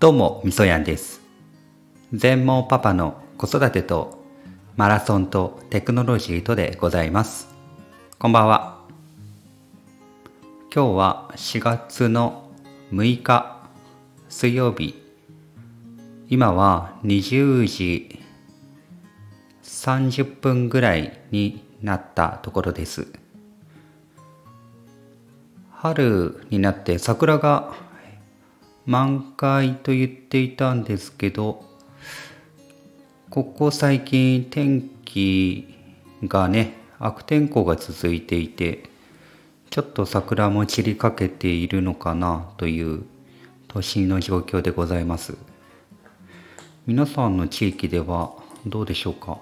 どうも、みそやんです。全盲パパの子育てとマラソンとテクノロジーとでございます。こんばんは。今日は4月の6日水曜日。今は20時30分ぐらいになったところです。春になって桜が満開と言っていたんですけどここ最近天気がね悪天候が続いていてちょっと桜も散りかけているのかなという年の状況でございます。皆さんの地域ではどうでしょうか？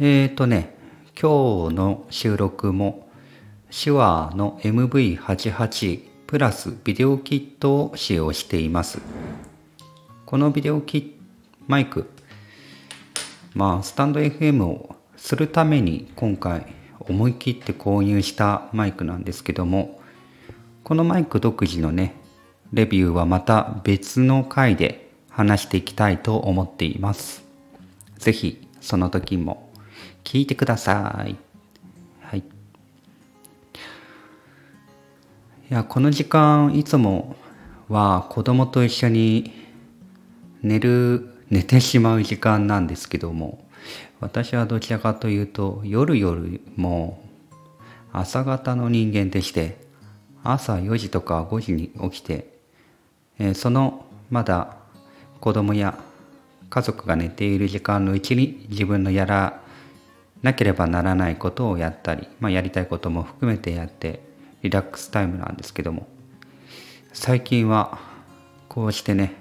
えーとね今日の収録も手話の MV88 プラスビデオキットを使用しています。このビデオキマイク、まあ、スタンド FM をするために今回思い切って購入したマイクなんですけども、このマイク独自のね、レビューはまた別の回で話していきたいと思っています。ぜひその時も聞いてくださ。い。いやこの時間いつもは子供と一緒に寝る寝てしまう時間なんですけども私はどちらかというと夜夜も朝方の人間でして朝4時とか5時に起きて、えそのまだ子供や家族が寝ている時間のうちに自分のやらなければならないことをやったり、まあ、やりたいことも含めてやってリラックスタイムなんですけども最近はこうしてね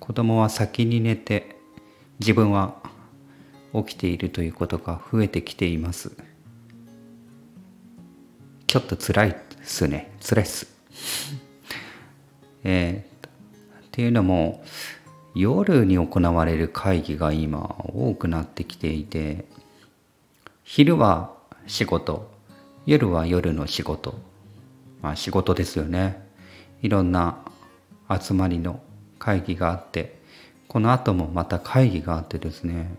子供は先に寝て自分は起きているということが増えてきています。ちょっと辛いですね。辛いっす。えーっていうのも夜に行われる会議が今多くなってきていて昼は仕事夜は夜の仕事まあ仕事ですよね。いろんな集まりの会議があってこの後もまた会議があってですね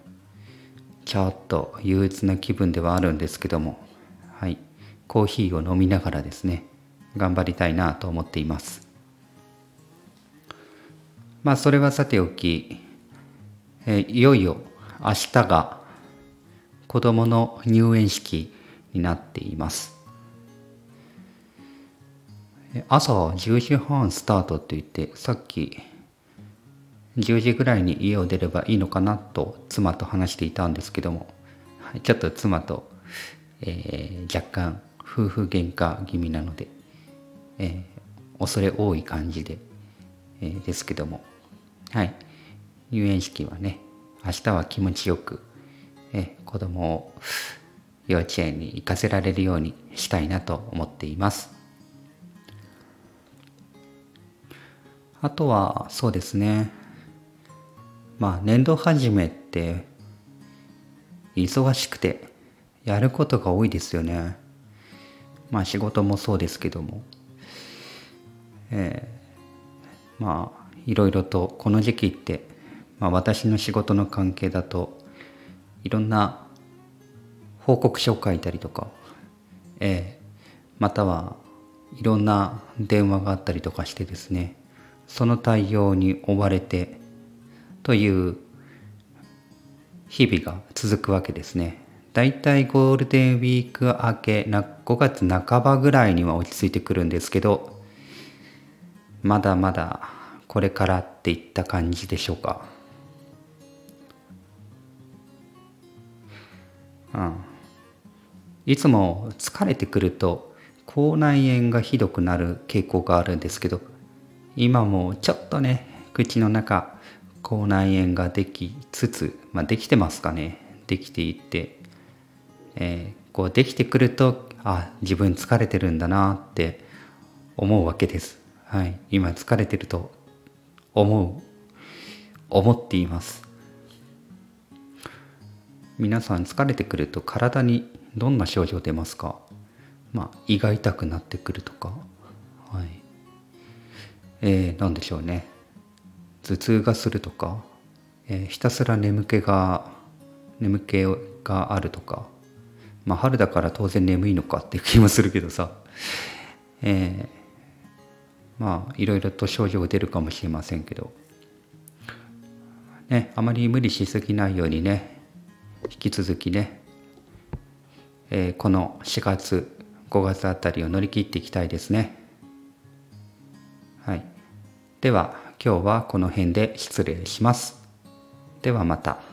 ちょっと憂鬱な気分ではあるんですけどもはいコーヒーを飲みながらですね頑張りたいなと思っています。まあそれはさておき、えいよいよ明日が子供の入園式になっています。朝10時半スタートって言ってさっき10時ぐらいに家を出ればいいのかなと妻と話していたんですけどもちょっと妻と、えー若干夫婦喧嘩気味なので、えー恐れ多い感じで、えーですけどもはい入園式はね明日は気持ちよく、えー子供を幼稚園に行かせられるようにしたいなと思っています。あとはそうですね。まあ年度始めって忙しくてやることが多いですよね。まあ仕事もそうですけども。えーまあいろいろとこの時期って、まあ、私の仕事の関係だといろんな報告書を書いたりとか、えーまたはいろんな電話があったりとかしてですね。その対応に追われてという日々が続くわけですね。だいたいゴールデンウィーク明け5月半ばぐらいには落ち着いてくるんですけどまだまだこれからっていった感じでしょうか。うん、いつも疲れてくると口内炎がひどくなる傾向があるんですけど今もちょっとね口の中口内炎ができつつ、まあ、できてますかね。できていって、えーこうできてくるとあ自分疲れてるんだなって思うわけです。はい、今疲れてると思う思っています。皆さん疲れてくると体にどんな症状出ますか？まあ胃が痛くなってくるとか、はい、えー、なんでしょうね。頭痛がするとか、えー、ひたすら眠気が眠気があるとか。まあ春だから当然眠いのかっていう気もするけどさ、えー、まあいろいろと症状が出るかもしれませんけど。ねあまり無理しすぎないようにね引き続きね、えー、この4月5月あたりを乗り切っていきたいですね。では今日はこの辺で失礼しますではまた。